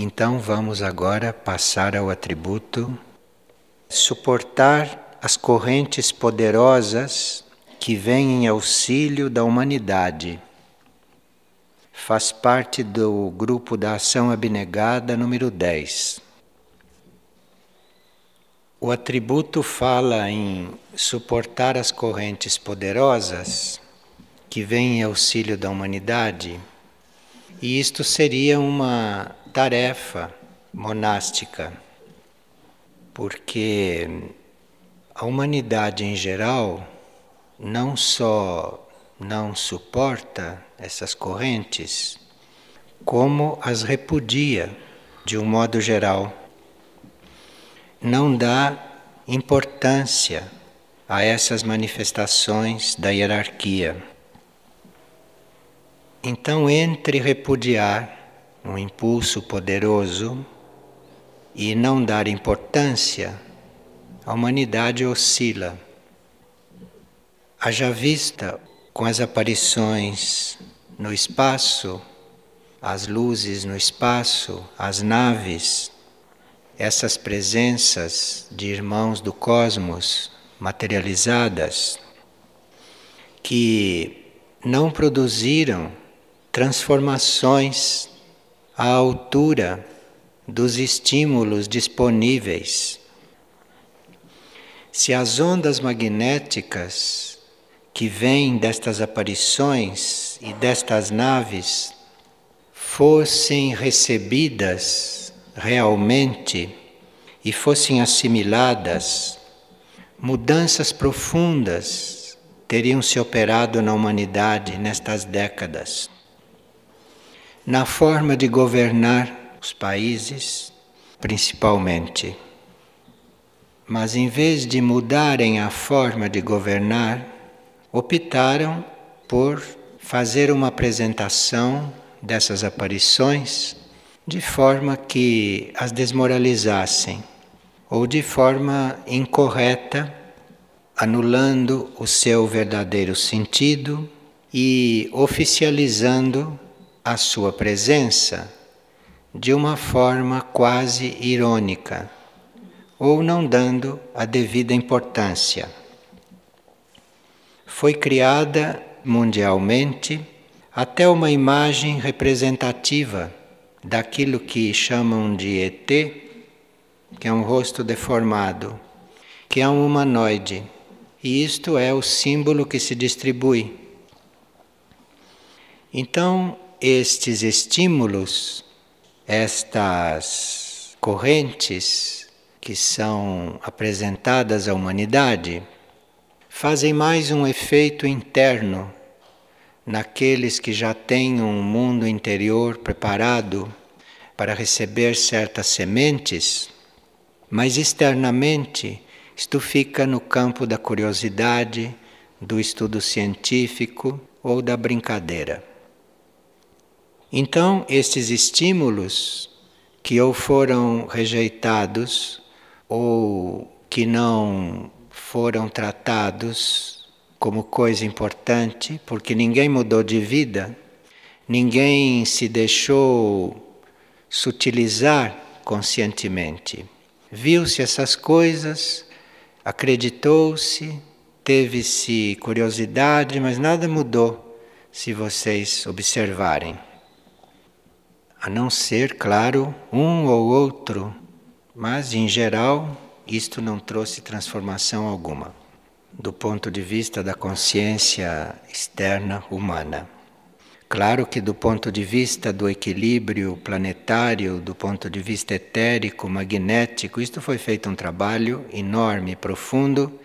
Então vamos agora passar ao atributo suportar as correntes poderosas que vêm em auxílio da humanidade. Faz parte do grupo da ação abnegada número 10. O atributo fala em suportar as correntes poderosas que vêm em auxílio da humanidade, e isto seria uma tarefa monástica, porque a humanidade em geral não só não suporta essas correntes, como as repudia de um modo geral. Não dá importância a essas manifestações da hierarquia. Então, entre repudiar um impulso poderoso e não dar importância, a humanidade oscila. Haja vista com as aparições no espaço, as luzes no espaço, as naves, essas presenças de irmãos do cosmos materializadas que não produziram transformações à altura dos estímulos disponíveis. Se as ondas magnéticas que vêm destas aparições e destas naves fossem recebidas realmente e fossem assimiladas, mudanças profundas teriam se operado na humanidade nestas décadas na forma de governar os países, principalmente. Mas em vez de mudarem a forma de governar, optaram por fazer uma apresentação dessas aparições de forma que as desmoralizassem ou de forma incorreta, anulando o seu verdadeiro sentido e oficializando a sua presença de uma forma quase irônica ou não dando a devida importância. Foi criada mundialmente até uma imagem representativa daquilo que chamam de ET, que é um rosto deformado, que é um humanoide. E isto é o símbolo que se distribui. Então, estes estímulos, estas correntes que são apresentadas à humanidade, fazem mais um efeito interno naqueles que já têm um mundo interior preparado para receber certas sementes, mas externamente isto fica no campo da curiosidade, do estudo científico ou da brincadeira. Então, estes estímulos que ou foram rejeitados ou que não foram tratados como coisa importante, porque ninguém mudou de vida, ninguém se deixou sutilizar conscientemente. Viu-se essas coisas, acreditou-se, teve-se curiosidade, mas nada mudou se vocês observarem a não ser, claro, um ou outro, mas em geral isto não trouxe transformação alguma do ponto de vista da consciência externa humana. Claro que, do ponto de vista do equilíbrio planetário, do ponto de vista etérico, magnético, isto foi feito um trabalho enorme, profundo,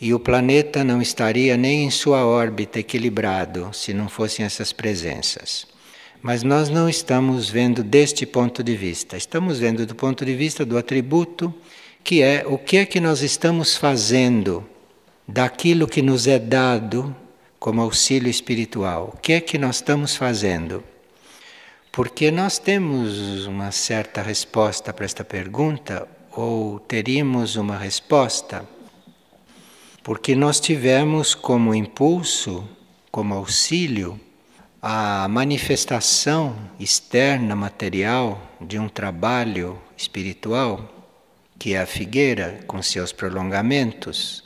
e o planeta não estaria nem em sua órbita equilibrado se não fossem essas presenças. Mas nós não estamos vendo deste ponto de vista, estamos vendo do ponto de vista do atributo, que é o que é que nós estamos fazendo daquilo que nos é dado como auxílio espiritual. O que é que nós estamos fazendo? Porque nós temos uma certa resposta para esta pergunta, ou teríamos uma resposta, porque nós tivemos como impulso, como auxílio, a manifestação externa material de um trabalho espiritual, que é a figueira com seus prolongamentos.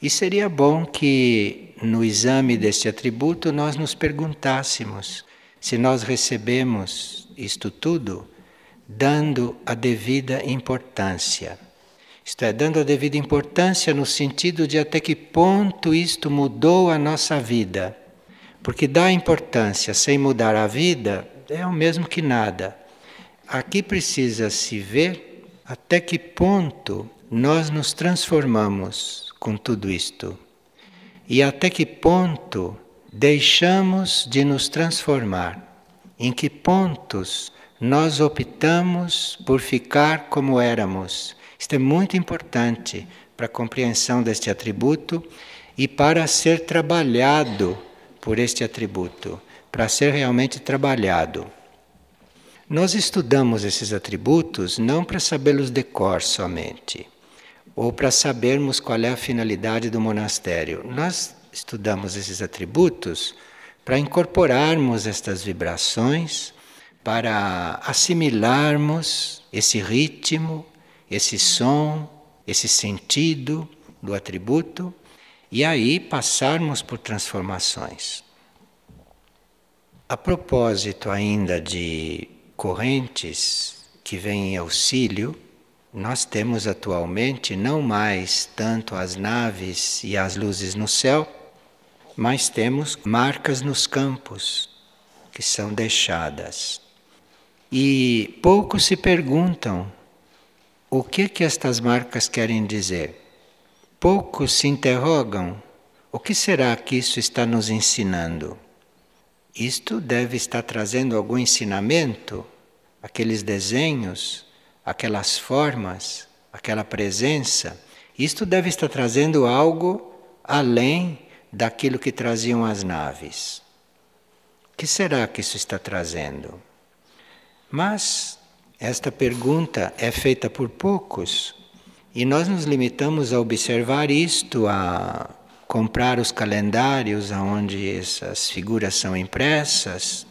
E seria bom que no exame deste atributo nós nos perguntássemos se nós recebemos isto tudo dando a devida importância. Isto é, dando a devida importância no sentido de até que ponto isto mudou a nossa vida. Porque dar importância sem mudar a vida é o mesmo que nada. Aqui precisa se ver até que ponto nós nos transformamos com tudo isto. E até que ponto deixamos de nos transformar. Em que pontos nós optamos por ficar como éramos. Isto é muito importante para a compreensão deste atributo e para ser trabalhado por este atributo, para ser realmente trabalhado. Nós estudamos esses atributos não para sabê-los de cor somente, ou para sabermos qual é a finalidade do monastério. Nós estudamos esses atributos para incorporarmos estas vibrações, para assimilarmos esse ritmo, esse som, esse sentido do atributo e aí passarmos por transformações. A propósito ainda de correntes que vêm em auxílio, nós temos atualmente não mais tanto as naves e as luzes no céu, mas temos marcas nos campos que são deixadas. E poucos se perguntam o que que estas marcas querem dizer. Poucos se interrogam: o que será que isso está nos ensinando? Isto deve estar trazendo algum ensinamento, aqueles desenhos, aquelas formas, aquela presença. Isto deve estar trazendo algo além daquilo que traziam as naves. O que será que isso está trazendo? Mas esta pergunta é feita por poucos e nós nos limitamos a observar isto, a comprar os calendários onde essas figuras são impressas,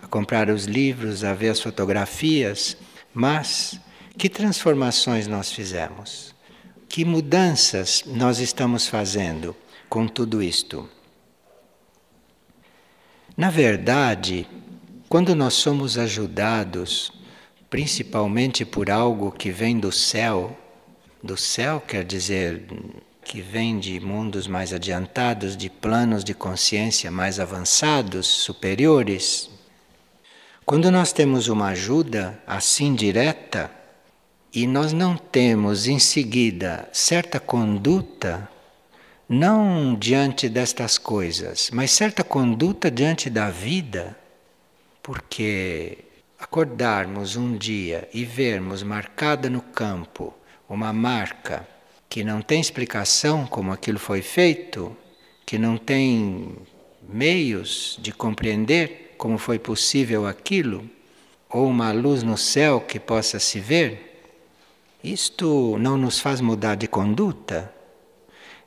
a comprar os livros, a ver as fotografias, mas que transformações nós fizemos? Que mudanças nós estamos fazendo com tudo isto? Na verdade, quando nós somos ajudados, principalmente por algo que vem do céu, do céu quer dizer que vem de mundos mais adiantados, de planos de consciência mais avançados, superiores. Quando nós temos uma ajuda assim direta e nós não temos em seguida certa conduta, não diante destas coisas, mas certa conduta diante da vida, porque acordarmos um dia e vermos marcada no campo uma marca que não tem explicação como aquilo foi feito, que não tem meios de compreender como foi possível aquilo, ou uma luz no céu que possa se ver, isto não nos faz mudar de conduta?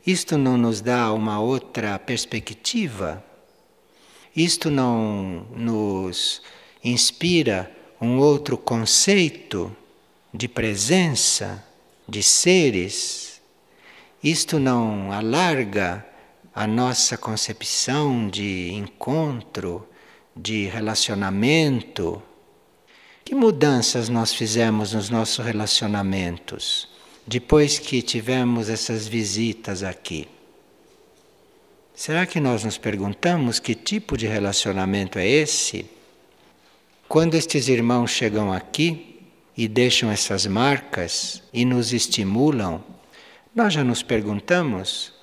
Isto não nos dá uma outra perspectiva? Isto não nos inspira um outro conceito de presença? De seres, isto não alarga a nossa concepção de encontro, de relacionamento? Que mudanças nós fizemos nos nossos relacionamentos depois que tivemos essas visitas aqui? Será que nós nos perguntamos que tipo de relacionamento é esse? Quando estes irmãos chegam aqui, e deixam essas marcas e nos estimulam, nós já nos perguntamos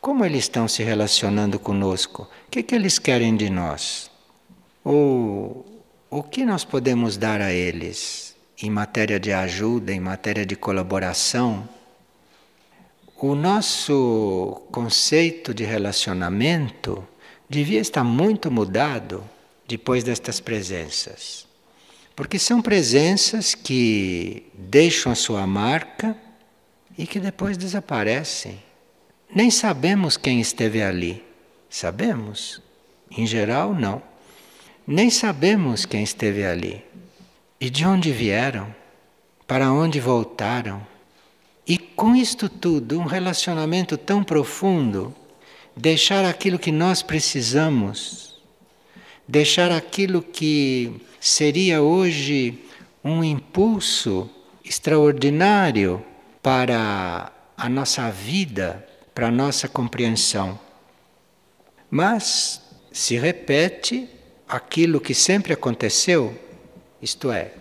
como eles estão se relacionando conosco, o que, que eles querem de nós, ou o que nós podemos dar a eles em matéria de ajuda, em matéria de colaboração. O nosso conceito de relacionamento devia estar muito mudado depois destas presenças. Porque são presenças que deixam a sua marca e que depois desaparecem. Nem sabemos quem esteve ali. Sabemos? Em geral, não. nem sabemos quem esteve ali e de onde vieram, para onde voltaram. E com isto tudo, um relacionamento tão profundo, deixar aquilo que nós precisamos, deixar aquilo que seria hoje um impulso extraordinário para a nossa vida, para a nossa compreensão. Mas se repete aquilo que sempre aconteceu, isto é,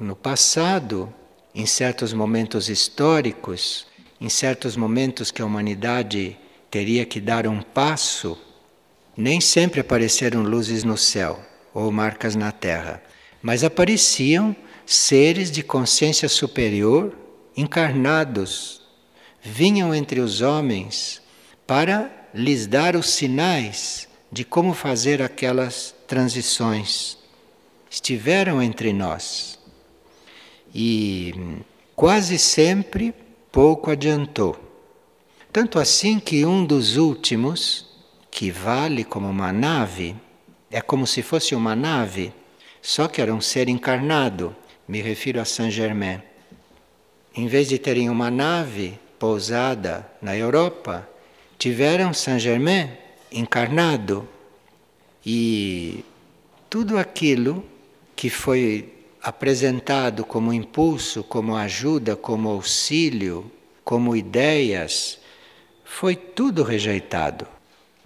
no passado, em certos momentos históricos, em certos momentos que a humanidade teria que dar um passo, nem sempre apareceram luzes no céu ou marcas na terra, mas apareciam seres de consciência superior encarnados, vinham entre os homens para lhes dar os sinais de como fazer aquelas transições. Estiveram entre nós. E quase sempre pouco adiantou. Tanto assim que um dos últimos, que vale como uma nave, é como se fosse uma nave, só que era um ser encarnado, me refiro a Saint Germain. Em vez de terem uma nave pousada na Europa, tiveram Saint Germain encarnado. E tudo aquilo que foi apresentado como impulso, como ajuda, como auxílio, como ideias, foi tudo rejeitado.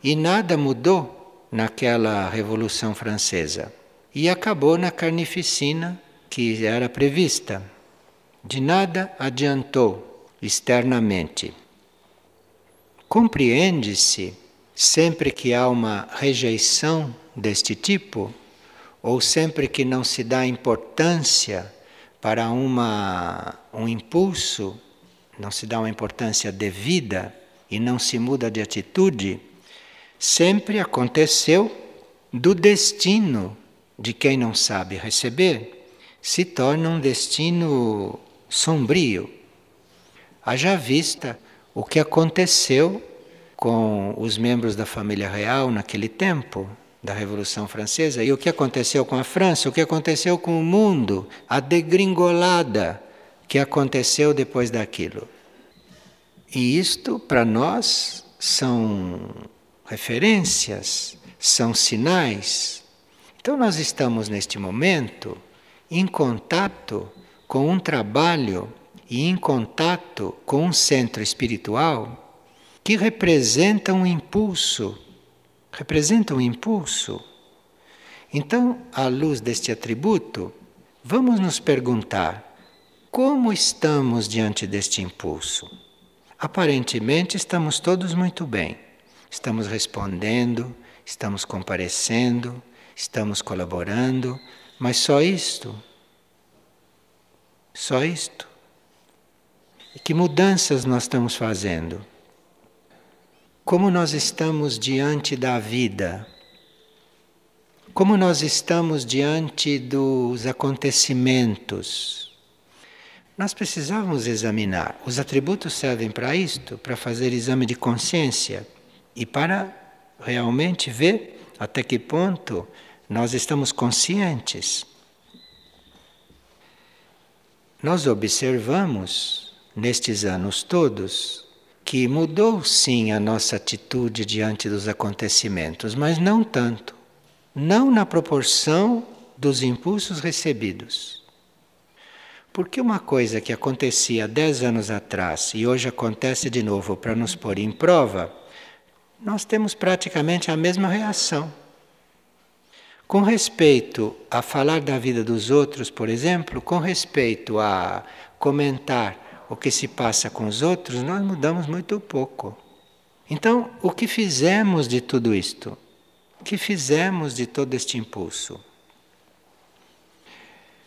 E nada mudou naquela Revolução Francesa. E acabou na carnificina que era prevista. De nada adiantou externamente. Compreende-se, sempre que há uma rejeição deste tipo, ou sempre que não se dá importância para uma, um impulso, não se dá uma importância devida e não se muda de atitude, sempre aconteceu do destino de quem não sabe receber, se torna um destino sombrio. Haja vista o que aconteceu com os membros da família real naquele tempo da Revolução Francesa e o que aconteceu com a França, o que aconteceu com o mundo, a degringolada que aconteceu depois daquilo. E isto, para nós, são referências, são sinais. Então, nós estamos neste momento em contato com um trabalho e em contato com um centro espiritual que representa um impulso representa um impulso. Então, à luz deste atributo, vamos nos perguntar como estamos diante deste impulso. Aparentemente, estamos todos muito bem. Estamos respondendo, estamos comparecendo, estamos colaborando, mas só isto? Só isto? E que mudanças nós estamos fazendo? como nós estamos diante da vida, como nós estamos diante dos acontecimentos. Nós precisávamos examinar. Os atributos servem para isto, para fazer exame de consciência e para realmente ver até que ponto nós estamos conscientes. Nós observamos nestes anos todos que mudou sim a nossa atitude diante dos acontecimentos, mas não tanto. Não na proporção dos impulsos recebidos. Porque uma coisa que acontecia dez anos atrás e hoje acontece de novo para nos pôr em prova, nós temos praticamente a mesma reação. Com respeito a falar da vida dos outros, por exemplo, com respeito a comentar o que se passa com os outros, nós mudamos muito pouco. Então, o que fizemos de tudo isto? O que fizemos de todo este impulso?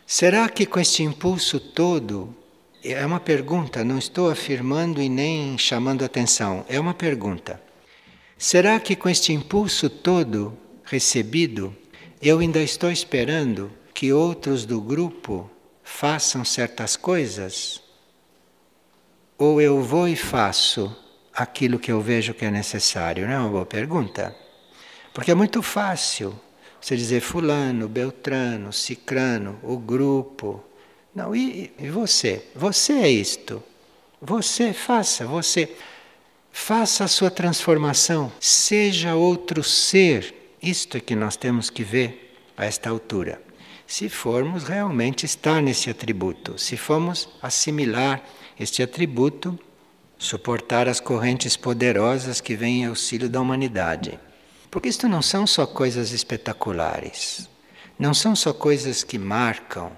Será que com este impulso todo, é uma pergunta, não estou afirmando e nem chamando atenção, é uma pergunta. Será que com este impulso todo recebido, eu ainda estou esperando que outros do grupo façam certas coisas? ou eu vou e faço aquilo que eu vejo que é necessário? Não é uma boa pergunta? Porque é muito fácil Você dizer fulano, beltrano, cicrano, o grupo. Não, e, e você? Você é isto. Você faça, você faça a sua transformação, seja outro ser. Isto é que nós temos que ver a esta altura. Se formos realmente estar nesse atributo, se formos assimilar este atributo, suportar as correntes poderosas que vêm em auxílio da humanidade. Porque isto não são só coisas espetaculares, não são só coisas que marcam,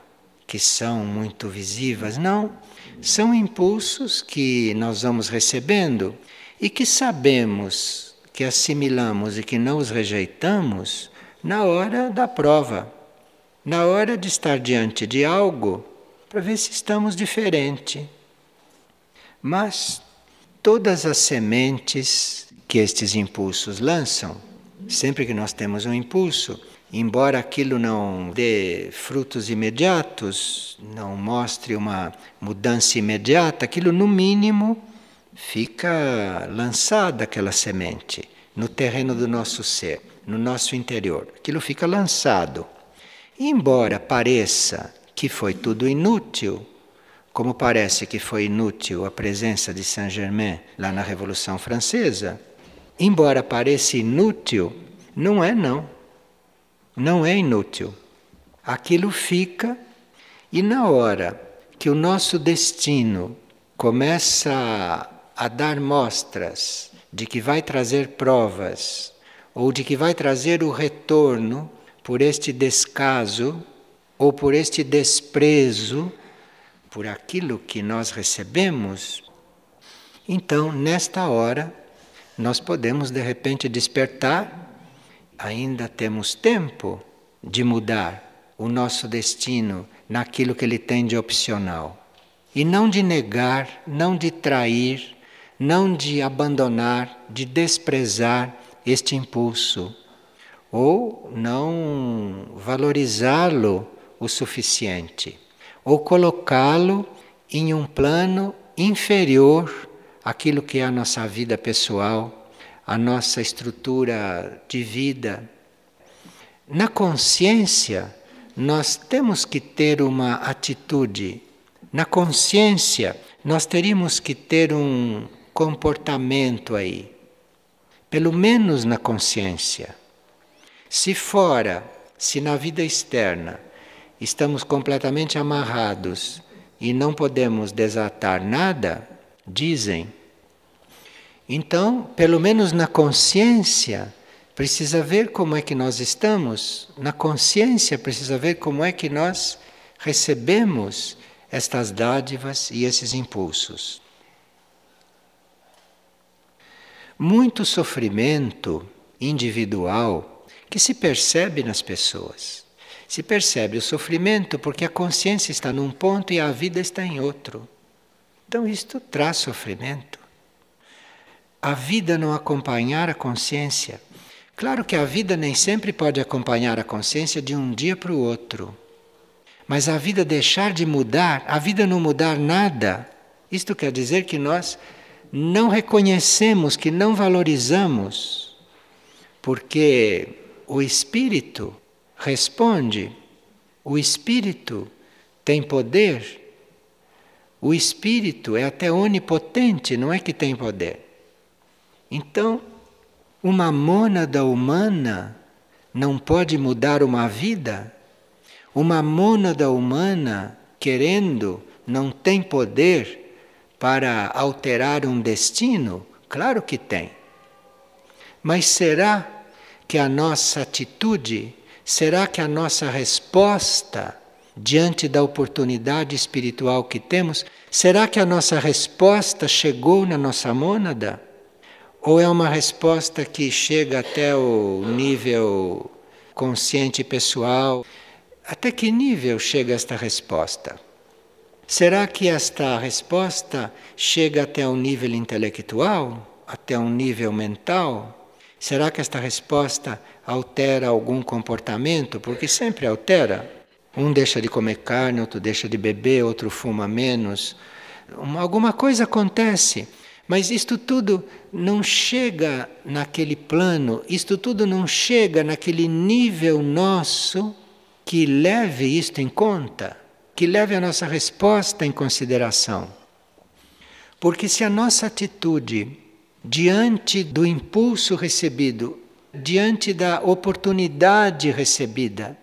que são muito visíveis, não. São impulsos que nós vamos recebendo e que sabemos que assimilamos e que não os rejeitamos na hora da prova, na hora de estar diante de algo para ver se estamos diferente. Mas todas as sementes que estes impulsos lançam, sempre que nós temos um impulso, embora aquilo não dê frutos imediatos, não mostre uma mudança imediata, aquilo no mínimo fica lançada aquela semente no terreno do nosso ser, no nosso interior. Aquilo fica lançado. E embora pareça que foi tudo inútil, como parece que foi inútil a presença de Saint-Germain lá na Revolução Francesa, embora pareça inútil, não é não. Não é inútil. Aquilo fica e na hora que o nosso destino começa a dar mostras de que vai trazer provas ou de que vai trazer o retorno por este descaso ou por este desprezo por aquilo que nós recebemos, então, nesta hora, nós podemos de repente despertar, ainda temos tempo de mudar o nosso destino naquilo que ele tem de opcional. E não de negar, não de trair, não de abandonar, de desprezar este impulso, ou não valorizá-lo o suficiente ou colocá-lo em um plano inferior àquilo que é a nossa vida pessoal, a nossa estrutura de vida. Na consciência, nós temos que ter uma atitude. Na consciência, nós teríamos que ter um comportamento aí. Pelo menos na consciência. Se fora, se na vida externa, estamos completamente amarrados e não podemos desatar nada, dizem. Então, pelo menos na consciência, precisa ver como é que nós estamos, na consciência precisa ver como é que nós recebemos estas dádivas e esses impulsos. Muito sofrimento individual que se percebe nas pessoas. Se percebe o sofrimento porque a consciência está num ponto e a vida está em outro. Então isto traz sofrimento. A vida não acompanhar a consciência. Claro que a vida nem sempre pode acompanhar a consciência de um dia para o outro. Mas a vida deixar de mudar, a vida não mudar nada, isto quer dizer que nós não reconhecemos, que não valorizamos, porque o espírito responde: o espírito tem poder. O espírito é até onipotente, não é que tem poder. Então, uma mônada humana não pode mudar uma vida? Uma mônada humana, querendo, não tem poder para alterar um destino? Claro que tem. Mas será que a nossa atitude Será que a nossa resposta diante da oportunidade espiritual que temos, será que a nossa resposta chegou na nossa mônada? Ou é uma resposta que chega até o nível consciente pessoal? Até que nível chega esta resposta? Será que esta resposta chega até um nível intelectual? Até um nível mental? Será que esta resposta altera algum comportamento? Porque sempre altera. Um deixa de comer carne, outro deixa de beber, outro fuma menos. Uma, alguma coisa acontece. Mas isto tudo não chega naquele plano, isto tudo não chega naquele nível nosso que leve isto em conta, que leve a nossa resposta em consideração. Porque se a nossa atitude diante do impulso recebido, diante da oportunidade recebida,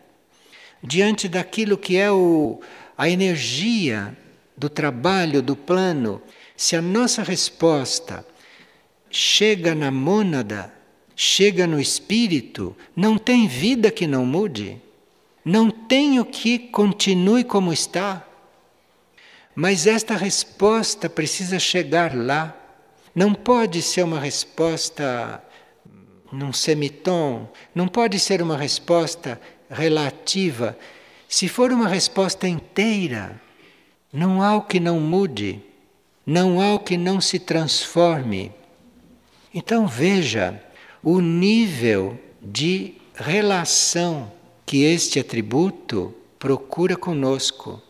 diante daquilo que é o, a energia do trabalho, do plano, se a nossa resposta chega na mônada, chega no espírito, não tem vida que não mude, não tem o que continue como está. Mas esta resposta precisa chegar lá. Não pode ser uma resposta num semitom, não pode ser uma resposta relativa. Se for uma resposta inteira, não há o que não mude, não há o que não se transforme. Então veja o nível de relação que este atributo procura conosco.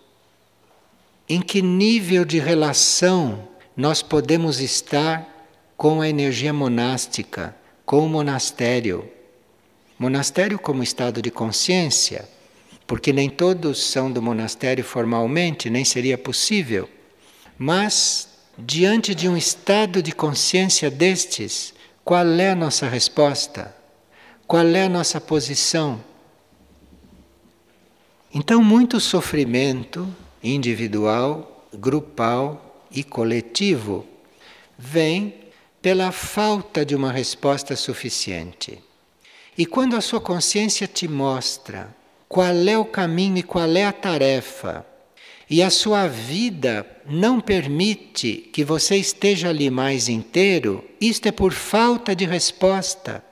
Em que nível de relação nós podemos estar com a energia monástica, com o monastério? Monastério como estado de consciência, porque nem todos são do monastério formalmente, nem seria possível. Mas, diante de um estado de consciência destes, qual é a nossa resposta? Qual é a nossa posição? Então, muito sofrimento individual, grupal e coletivo vem pela falta de uma resposta suficiente. E quando a sua consciência te mostra qual é o caminho e qual é a tarefa, e a sua vida não permite que você esteja ali mais inteiro, isto é por falta de resposta.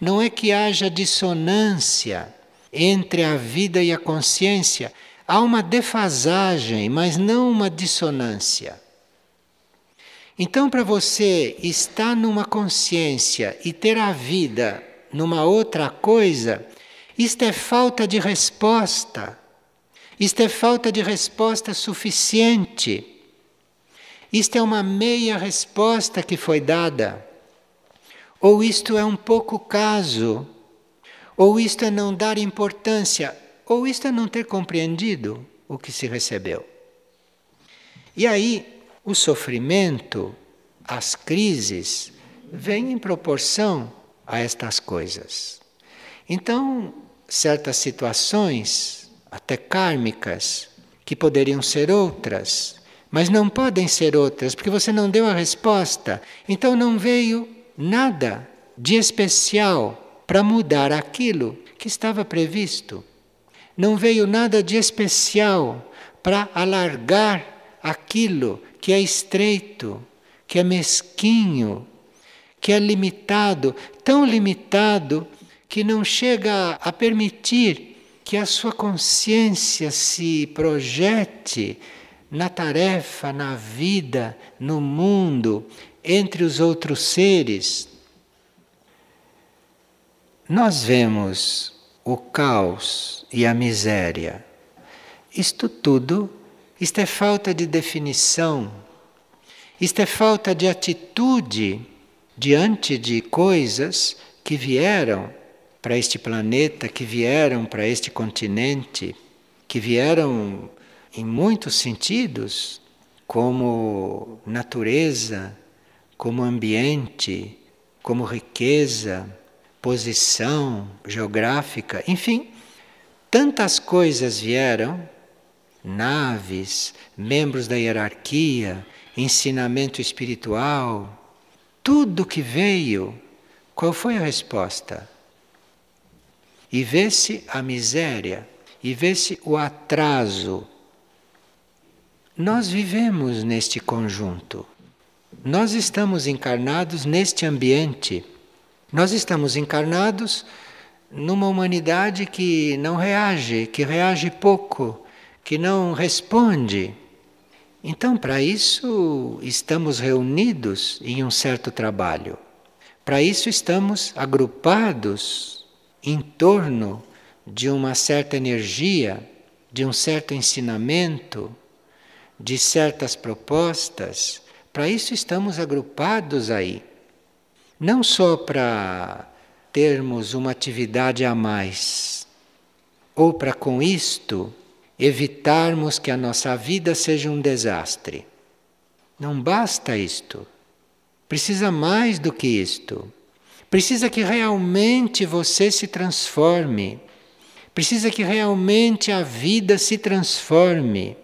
Não é que haja dissonância entre a vida e a consciência, há uma defasagem, mas não uma dissonância. Então, para você estar numa consciência e ter a vida numa outra coisa, isto é falta de resposta. Isto é falta de resposta suficiente. Isto é uma meia resposta que foi dada. Ou isto é um pouco caso. Ou isto é não dar importância. Ou isto é não ter compreendido o que se recebeu. E aí, o sofrimento, as crises, vêm em proporção a estas coisas. Então, certas situações, até kármicas, que poderiam ser outras, mas não podem ser outras, porque você não deu a resposta. Então não veio nada de especial para mudar aquilo que estava previsto. Não veio nada de especial para alargar aquilo que é estreito, que é mesquinho, que é limitado, tão limitado que não chega a permitir que a sua consciência se projete na tarefa, na vida, no mundo, entre os outros seres. Nós vemos o caos e a miséria. Isto tudo, isto é falta de definição, isto é falta de atitude diante de coisas que vieram para este planeta, que vieram para este continente, que vieram em muitos sentidos como natureza, como ambiente, como riqueza, posição geográfica, enfim, tantas coisas vieram naves, membros da hierarquia, ensinamento espiritual, tudo que veio, qual foi a resposta? E vê-se a miséria, e vê-se o atraso. Nós vivemos neste conjunto. Nós estamos encarnados neste ambiente. Nós estamos encarnados numa humanidade que não reage, que reage pouco, que não responde. Então, para isso, estamos reunidos em um certo trabalho. Para isso, estamos agrupados em torno de uma certa energia, de um certo ensinamento, de certas propostas, Para isso estamos agrupados aí. Não só para termos uma atividade a mais, ou para com isto evitarmos que a nossa vida seja um desastre. Não basta isto. Precisa mais do que isto. Precisa que realmente você se transforme. Precisa que realmente a vida se transforme.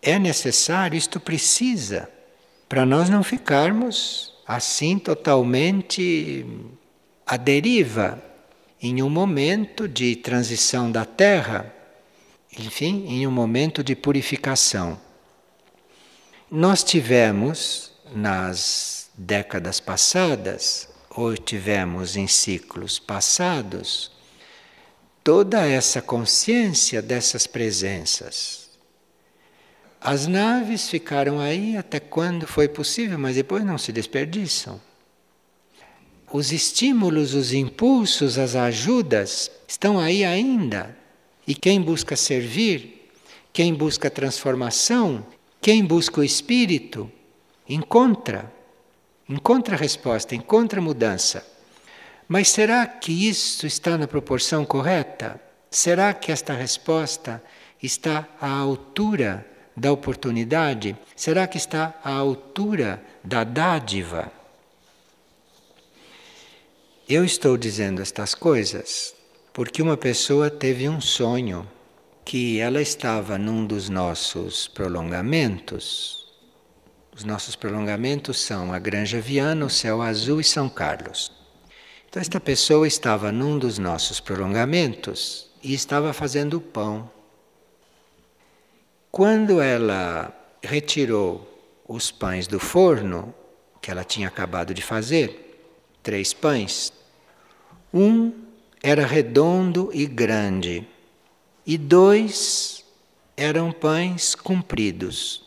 É necessário, isto precisa, para nós não ficarmos assim totalmente à deriva em um momento de transição da Terra, enfim, em um momento de purificação. Nós tivemos nas décadas passadas, ou tivemos em ciclos passados, toda essa consciência dessas presenças. As naves ficaram aí até quando foi possível, mas depois não se desperdiçam. Os estímulos, os impulsos, as ajudas estão aí ainda. E quem busca servir, quem busca transformação, quem busca o espírito, encontra. Encontra resposta, encontra mudança. Mas será que isso está na proporção correta? Será que esta resposta está à altura da oportunidade? Será que está à altura da dádiva? Eu estou dizendo estas coisas porque uma pessoa teve um sonho que ela estava num dos nossos prolongamentos os nossos prolongamentos são a Granja Viana, o Céu Azul e São Carlos. Então, esta pessoa estava num dos nossos prolongamentos e estava fazendo pão. Quando ela retirou os pães do forno, que ela tinha acabado de fazer, três pães, um era redondo e grande, e dois eram pães compridos.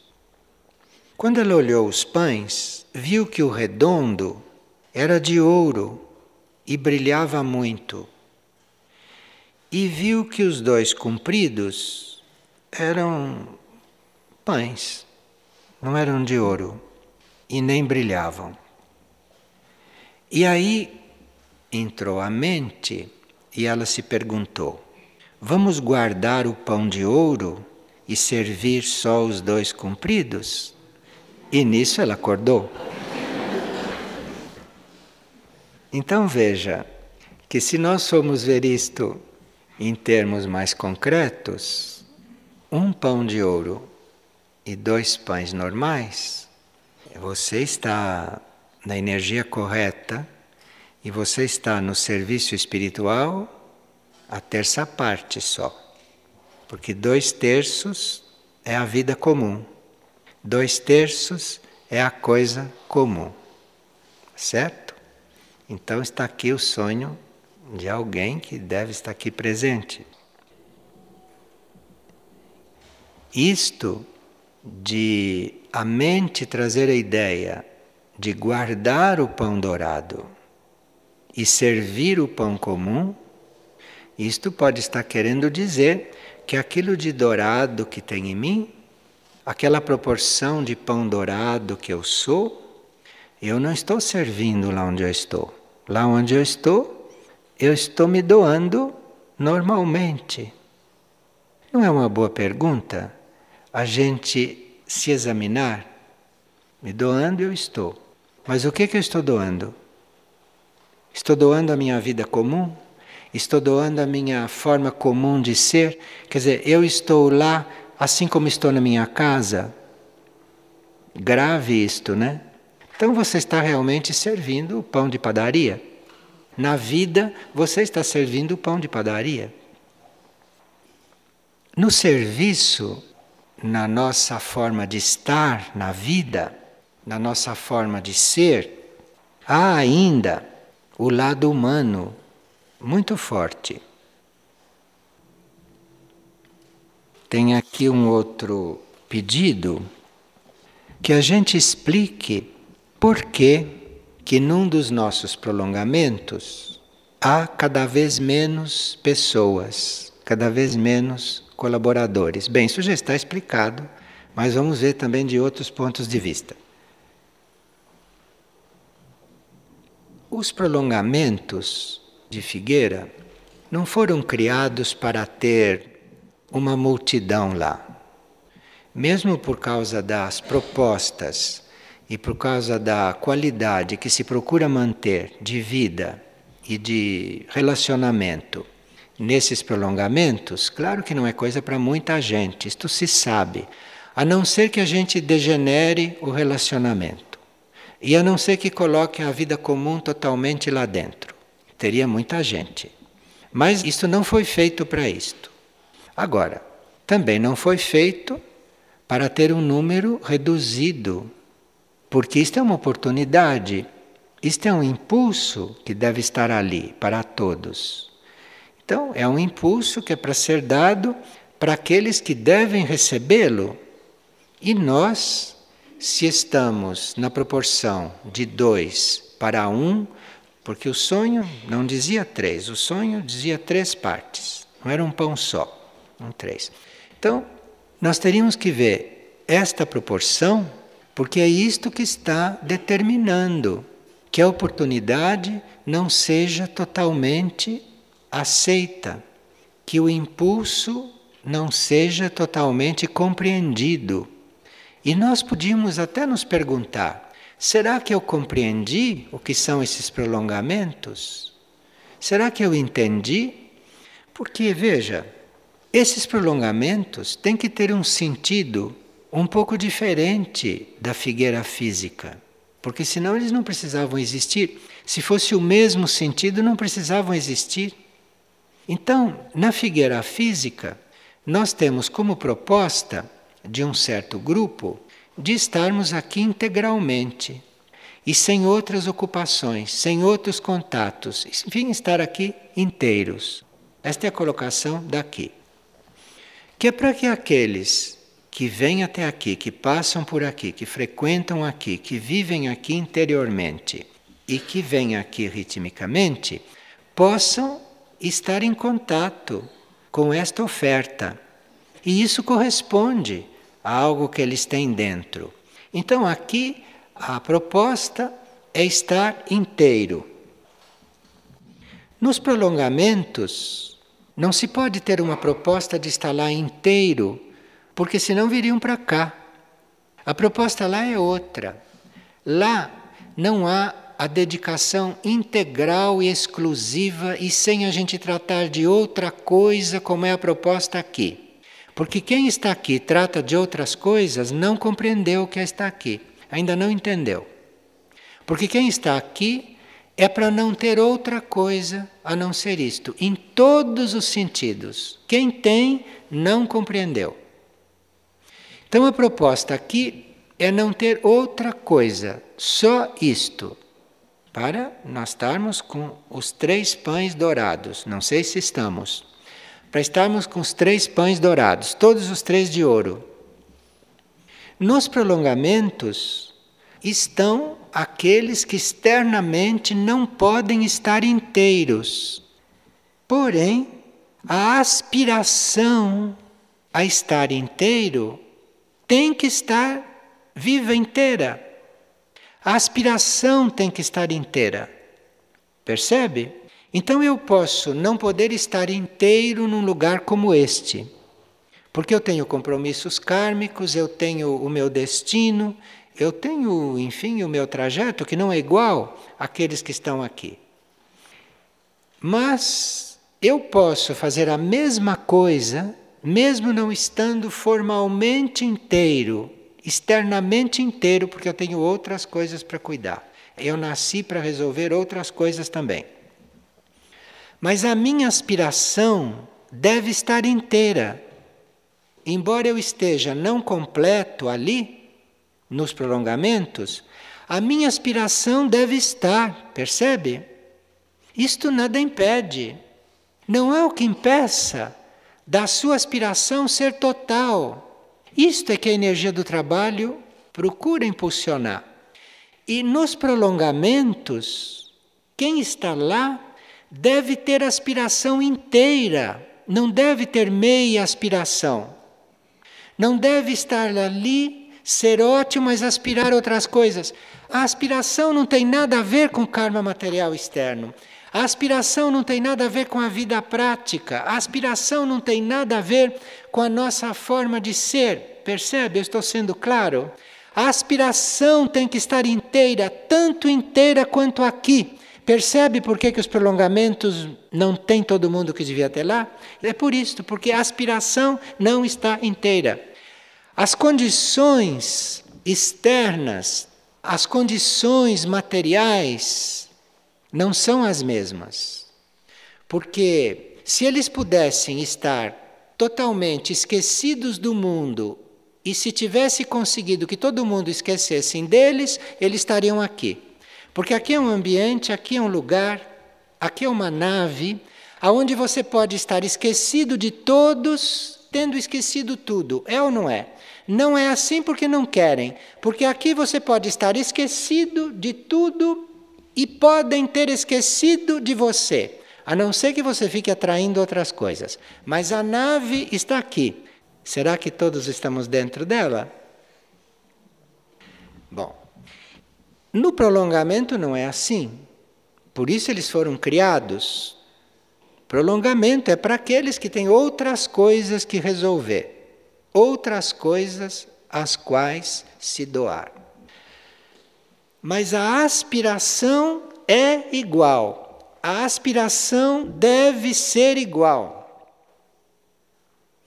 Quando ela olhou os pães, viu que o redondo era de ouro e brilhava muito. E viu que os dois compridos eram pães, não eram de ouro e nem brilhavam. E aí entrou a mente e ela se perguntou: vamos guardar o pão de ouro e servir só os dois compridos? E nisso ela acordou. Então veja que se nós formos ver isto em termos mais concretos, um pão de ouro e dois pães normais, você está na energia correta e você está no serviço espiritual a terça parte só. Porque dois terços é a vida comum. Dois terços é a coisa comum, certo? Então está aqui o sonho de alguém que deve estar aqui presente. Isto de a mente trazer a ideia de guardar o pão dourado e servir o pão comum, isto pode estar querendo dizer que aquilo de dourado que tem em mim aquela proporção de pão dourado que eu sou, eu não estou servindo lá onde eu estou. Lá onde eu estou, eu estou me doando normalmente. Não é uma boa pergunta a gente se examinar? Me doando eu estou. Mas o que, que eu estou doando? Estou doando a minha vida comum? Estou doando a minha forma comum de ser? Quer dizer, eu estou lá assim como estou na minha casa. Grave isto, né? Então você está realmente servindo o pão de padaria. Na vida, você está servindo o pão de padaria. No serviço, na nossa forma de estar na vida, na nossa forma de ser, há ainda o lado humano muito forte. tem aqui um outro pedido que a gente explique por que que num dos nossos prolongamentos há cada vez menos pessoas, cada vez menos colaboradores. Bem, isso já está explicado, mas vamos ver também de outros pontos de vista. Os prolongamentos de Figueira não foram criados para ter uma multidão lá. Mesmo por causa das propostas e por causa da qualidade que se procura manter de vida e de relacionamento nesses prolongamentos, claro que não é coisa para muita gente, isto se sabe, a não ser que a gente degenere o relacionamento e a não ser que coloque a vida comum totalmente lá dentro. Teria muita gente. Mas isso não foi feito para isto. Agora, também não foi feito para ter um número reduzido, porque isto é uma oportunidade, isto é um impulso que deve estar ali para todos. Então, é um impulso que é para ser dado para aqueles que devem recebê-lo. E nós, se estamos na proporção de dois para um, porque o sonho não dizia três, o sonho dizia três partes, não era um pão só, um três. Então, nós teríamos que ver esta proporção, porque é isto que está determinando que a oportunidade não seja totalmente aceita, que o impulso não seja totalmente compreendido. E nós podíamos até nos perguntar: será que eu compreendi o que são esses prolongamentos? Será que eu entendi? Porque, veja, esses prolongamentos têm que ter um sentido um pouco diferente da figueira física, porque senão eles não precisavam existir. Se fosse o mesmo sentido, não precisavam existir. Então, na figueira física, nós temos como proposta de um certo grupo de estarmos aqui integralmente e sem outras ocupações, sem outros contatos, enfim, estar aqui inteiros. Esta é a colocação daqui. Que é para que aqueles que vêm até aqui, que passam por aqui, que frequentam aqui, que vivem aqui interiormente e que vêm aqui ritmicamente, possam estar em contato com esta oferta. E isso corresponde a algo que eles têm dentro. Então aqui a proposta é estar inteiro. Nos prolongamentos, não se pode ter uma proposta de estar lá inteiro, porque senão viriam para cá. A proposta lá é outra. Lá não há a dedicação integral e exclusiva e sem a gente tratar de outra coisa, como é a proposta aqui. Porque quem está aqui trata de outras coisas não compreendeu o que está aqui, ainda não entendeu. Porque quem está aqui é para não ter outra coisa a não ser isto, em todos os sentidos. Quem tem, não compreendeu. Então a proposta aqui é não ter outra coisa, só isto para nós estarmos com os três pães dourados. Não sei se estamos. Para estarmos com os três pães dourados, todos os três de ouro. Nos prolongamentos estão aqueles que externamente não podem estar inteiros. Porém, a aspiração a estar inteiro tem que estar viva inteira. A aspiração tem que estar inteira. Percebe? Então eu posso não poder estar inteiro num lugar como este, porque eu tenho compromissos kármicos, eu tenho o meu destino, eu tenho, enfim, o meu trajeto que não é igual àqueles que estão aqui. Mas eu posso fazer a mesma coisa, mesmo não estando formalmente inteiro externamente inteiro, porque eu tenho outras coisas para cuidar. Eu nasci para resolver outras coisas também. Mas a minha aspiração deve estar inteira. Embora eu esteja não completo ali, nos prolongamentos, a minha aspiração deve estar, percebe? Isto nada impede. Não há o que impeça da sua aspiração ser total. Isto é que a energia do trabalho procura impulsionar. E nos prolongamentos, quem está lá deve ter aspiração inteira, não deve ter meia aspiração. Não deve estar ali ser ótimo, mas aspirar outras coisas. A aspiração não tem nada a ver com karma material externo. A aspiração não tem nada a ver com a vida prática. A aspiração não tem nada a ver com a nossa forma de ser. Percebe? Eu estou sendo claro. A aspiração tem que estar inteira, tanto inteira quanto aqui. Percebe por que, que os prolongamentos não tem todo mundo que devia ter lá? É por isso, porque a aspiração não está inteira. As condições externas, as condições materiais não são as mesmas. Porque se eles pudessem estar totalmente esquecidos do mundo e se tivesse conseguido que todo mundo esquecessem deles, eles estariam aqui. Porque aqui é um ambiente, aqui é um lugar, aqui é uma nave, aonde você pode estar esquecido de todos, tendo esquecido tudo. É ou não é? Não é assim porque não querem, porque aqui você pode estar esquecido de tudo e podem ter esquecido de você, a não ser que você fique atraindo outras coisas. Mas a nave está aqui. Será que todos estamos dentro dela? Bom, no prolongamento não é assim. Por isso eles foram criados. Prolongamento é para aqueles que têm outras coisas que resolver, outras coisas às quais se doar. Mas a aspiração é igual. A aspiração deve ser igual.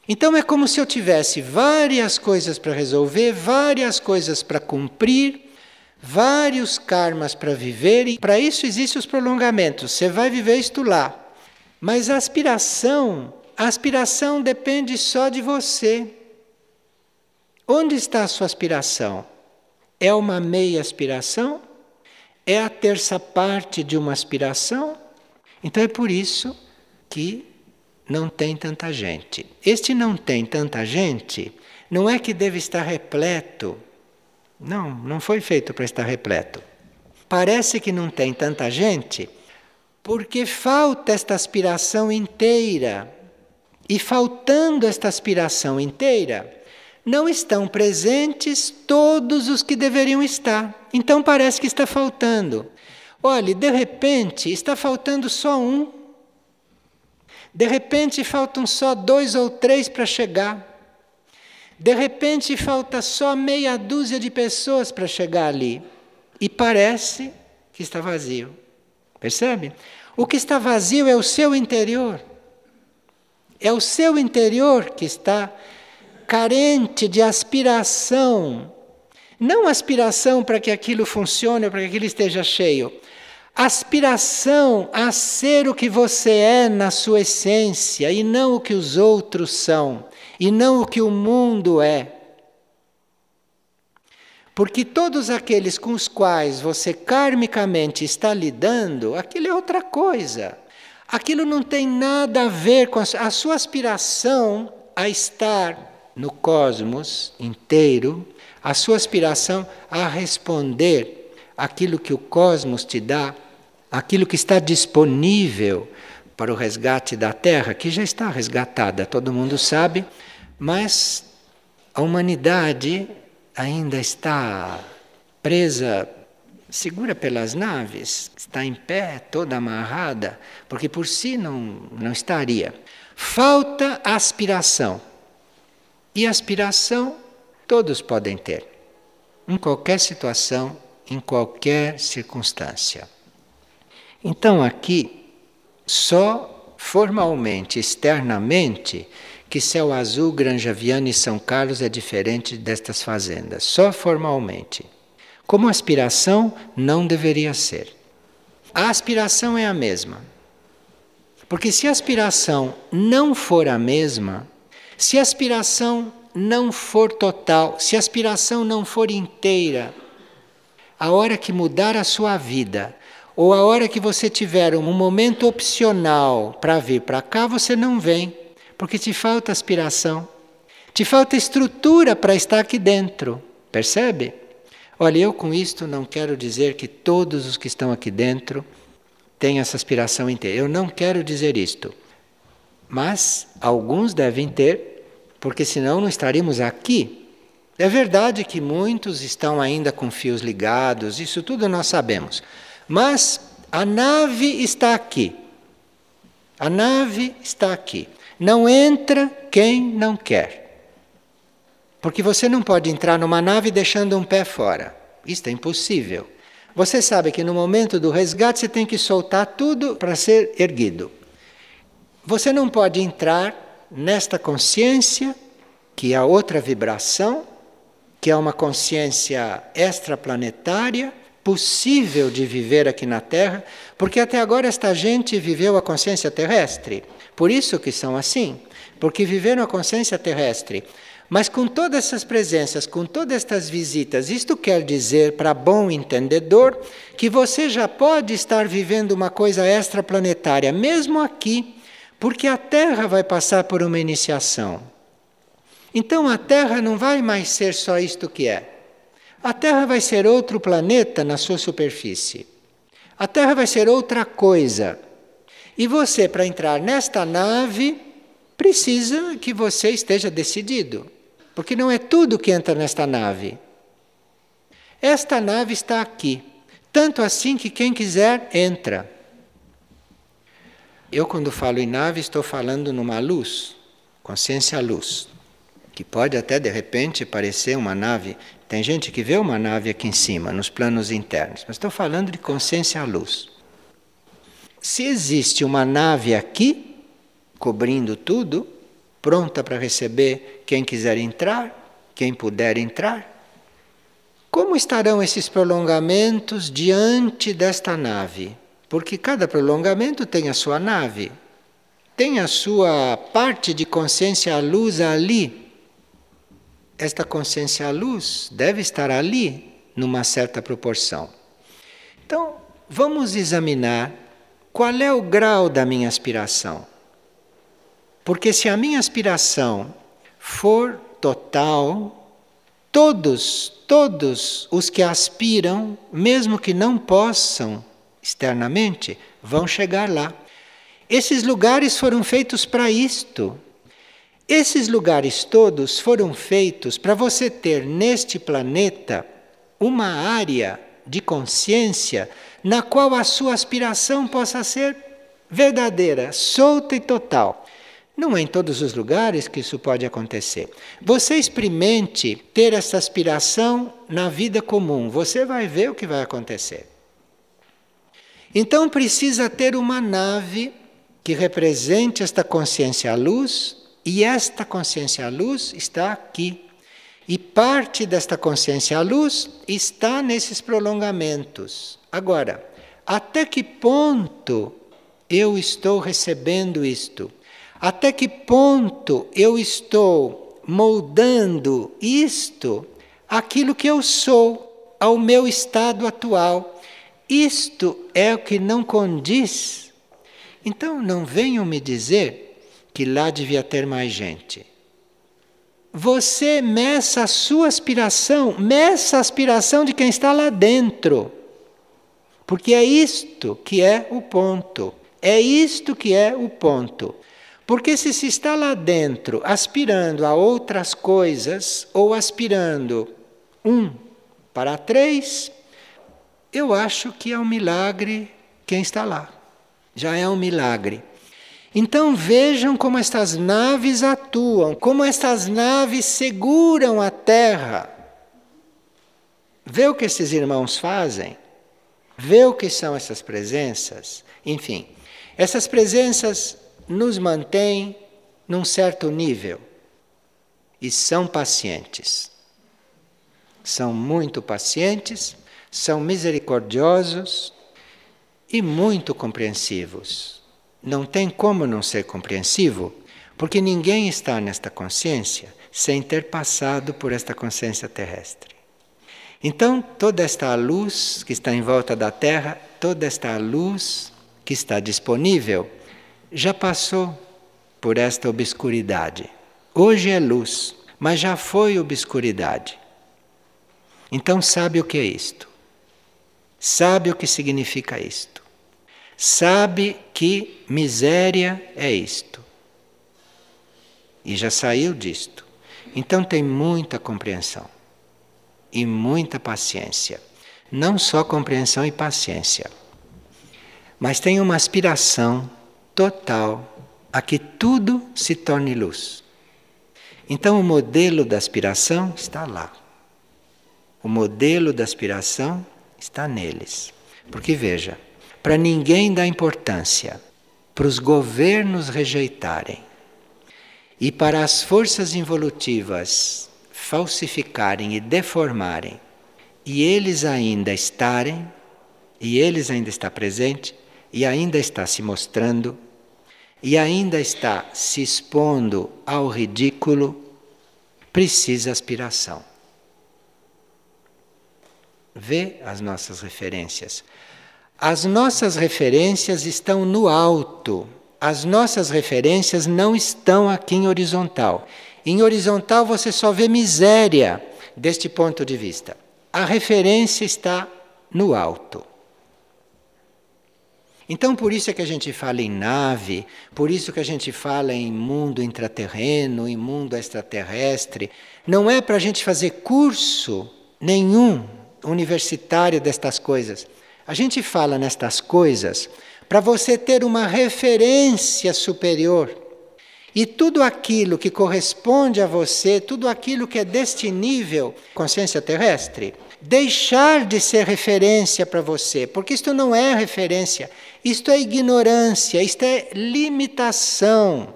Então é como se eu tivesse várias coisas para resolver, várias coisas para cumprir, vários karmas para viver, e para isso existem os prolongamentos. Você vai viver isto lá. Mas a aspiração, a aspiração depende só de você. Onde está a sua aspiração? É uma meia aspiração? É a terça parte de uma aspiração? Então é por isso que não tem tanta gente. Este não tem tanta gente não é que deve estar repleto não, não foi feito para estar repleto. Parece que não tem tanta gente porque falta esta aspiração inteira. E faltando esta aspiração inteira, não estão presentes todos os que deveriam estar. Então parece que está faltando. Olhe, de repente está faltando só um. De repente faltam só dois ou três para chegar. De repente falta só meia dúzia de pessoas para chegar ali e parece que está vazio. Percebe? O que está vazio é o seu interior. É o seu interior que está carente de aspiração. Não aspiração para que aquilo funcione, para que aquilo esteja cheio. Aspiração a ser o que você é na sua essência e não o que os outros são e não o que o mundo é. Porque todos aqueles com os quais você karmicamente está lidando, aquilo é outra coisa. Aquilo não tem nada a ver com a, a sua aspiração a estar no cosmos inteiro, a sua aspiração a responder aquilo que o cosmos te dá, aquilo que está disponível para o resgate da Terra, que já está resgatada, todo mundo sabe, mas a humanidade ainda está presa, segura pelas naves, está em pé, toda amarrada, porque por si não, não estaria. Falta aspiração. E aspiração todos podem ter, em qualquer situação, em qualquer circunstância. Então aqui, só formalmente, externamente, que Céu Azul, Granja Viana e São Carlos é diferente destas fazendas, só formalmente. Como aspiração, não deveria ser. A aspiração é a mesma. Porque se a aspiração não for a mesma, se a aspiração não for total, se a aspiração não for inteira, a hora que mudar a sua vida, ou a hora que você tiver um momento opcional para vir para cá, você não vem porque te falta aspiração, te falta estrutura para estar aqui dentro, percebe? Olha, eu com isto não quero dizer que todos os que estão aqui dentro têm essa aspiração inteira. Eu não quero dizer isto. Mas alguns devem ter, porque senão não estaríamos aqui. É verdade que muitos estão ainda com fios ligados, isso tudo nós sabemos. Mas a nave está aqui. A nave está aqui. Não entra quem não quer. Porque você não pode entrar numa nave deixando um pé fora. Isto é impossível. Você sabe que no momento do resgate você tem que soltar tudo para ser erguido. Você não pode entrar nesta consciência, que é outra vibração, que é uma consciência extraplanetária, possível de viver aqui na Terra, porque até agora esta gente viveu a consciência terrestre. Por isso que são assim, porque viveram a consciência terrestre. Mas com todas essas presenças, com todas estas visitas, isto quer dizer, para bom entendedor, que você já pode estar vivendo uma coisa extraplanetária, mesmo aqui, porque a Terra vai passar por uma iniciação. Então a Terra não vai mais ser só isto que é. A Terra vai ser outro planeta na sua superfície. A Terra vai ser outra coisa. E você, para entrar nesta nave, precisa que você esteja decidido. Porque não é tudo que entra nesta nave. Esta nave está aqui. Tanto assim que quem quiser entra. Eu, quando falo em nave, estou falando numa luz, consciência luz que pode até de repente parecer uma nave. Tem gente que vê uma nave aqui em cima, nos planos internos, mas estou falando de consciência à luz. Se existe uma nave aqui, cobrindo tudo, pronta para receber quem quiser entrar, quem puder entrar, como estarão esses prolongamentos diante desta nave? Porque cada prolongamento tem a sua nave, tem a sua parte de consciência à luz ali esta consciência à luz deve estar ali numa certa proporção. Então, vamos examinar qual é o grau da minha aspiração. Porque se a minha aspiração for total, todos, todos os que aspiram, mesmo que não possam externamente, vão chegar lá. Esses lugares foram feitos para isto esses lugares todos foram feitos para você ter neste planeta uma área de consciência na qual a sua aspiração possa ser verdadeira, solta e total. Não é em todos os lugares que isso pode acontecer. Você experimente ter essa aspiração na vida comum, você vai ver o que vai acontecer. Então precisa ter uma nave que represente esta consciência à luz e esta consciência à luz está aqui. E parte desta consciência à luz está nesses prolongamentos. Agora, até que ponto eu estou recebendo isto? Até que ponto eu estou moldando isto aquilo que eu sou, ao meu estado atual? Isto é o que não condiz. Então não venham me dizer que lá devia ter mais gente. Você meça a sua aspiração, meça a aspiração de quem está lá dentro. Porque é isto que é o ponto. É isto que é o ponto. Porque se se está lá dentro aspirando a outras coisas, ou aspirando um para três, eu acho que é um milagre quem está lá. Já é um milagre. Então vejam como estas naves atuam, como estas naves seguram a terra. Vê o que esses irmãos fazem, vê o que são essas presenças. Enfim, essas presenças nos mantêm num certo nível e são pacientes. São muito pacientes, são misericordiosos e muito compreensivos. Não tem como não ser compreensivo, porque ninguém está nesta consciência sem ter passado por esta consciência terrestre. Então, toda esta luz que está em volta da Terra, toda esta luz que está disponível, já passou por esta obscuridade. Hoje é luz, mas já foi obscuridade. Então, sabe o que é isto? Sabe o que significa isto? sabe que miséria é isto. E já saiu disto. Então tem muita compreensão e muita paciência. Não só compreensão e paciência, mas tem uma aspiração total a que tudo se torne luz. Então o modelo da aspiração está lá. O modelo da aspiração está neles. Porque veja, para ninguém dá importância para os governos rejeitarem e para as forças involutivas falsificarem e deformarem, e eles ainda estarem, e eles ainda está presente, e ainda está se mostrando, e ainda está se expondo ao ridículo, precisa aspiração. Vê as nossas referências. As nossas referências estão no alto. As nossas referências não estão aqui em horizontal. Em horizontal você só vê miséria deste ponto de vista. A referência está no alto. Então, por isso é que a gente fala em nave, por isso que a gente fala em mundo intraterreno, em mundo extraterrestre. Não é para a gente fazer curso nenhum universitário destas coisas. A gente fala nestas coisas para você ter uma referência superior e tudo aquilo que corresponde a você, tudo aquilo que é destinível consciência terrestre, deixar de ser referência para você, porque isto não é referência, isto é ignorância, isto é limitação.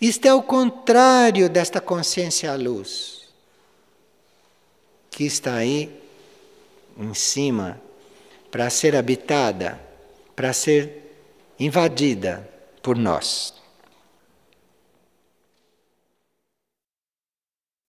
Isto é o contrário desta consciência à luz, que está aí em cima para ser habitada, para ser invadida por nós.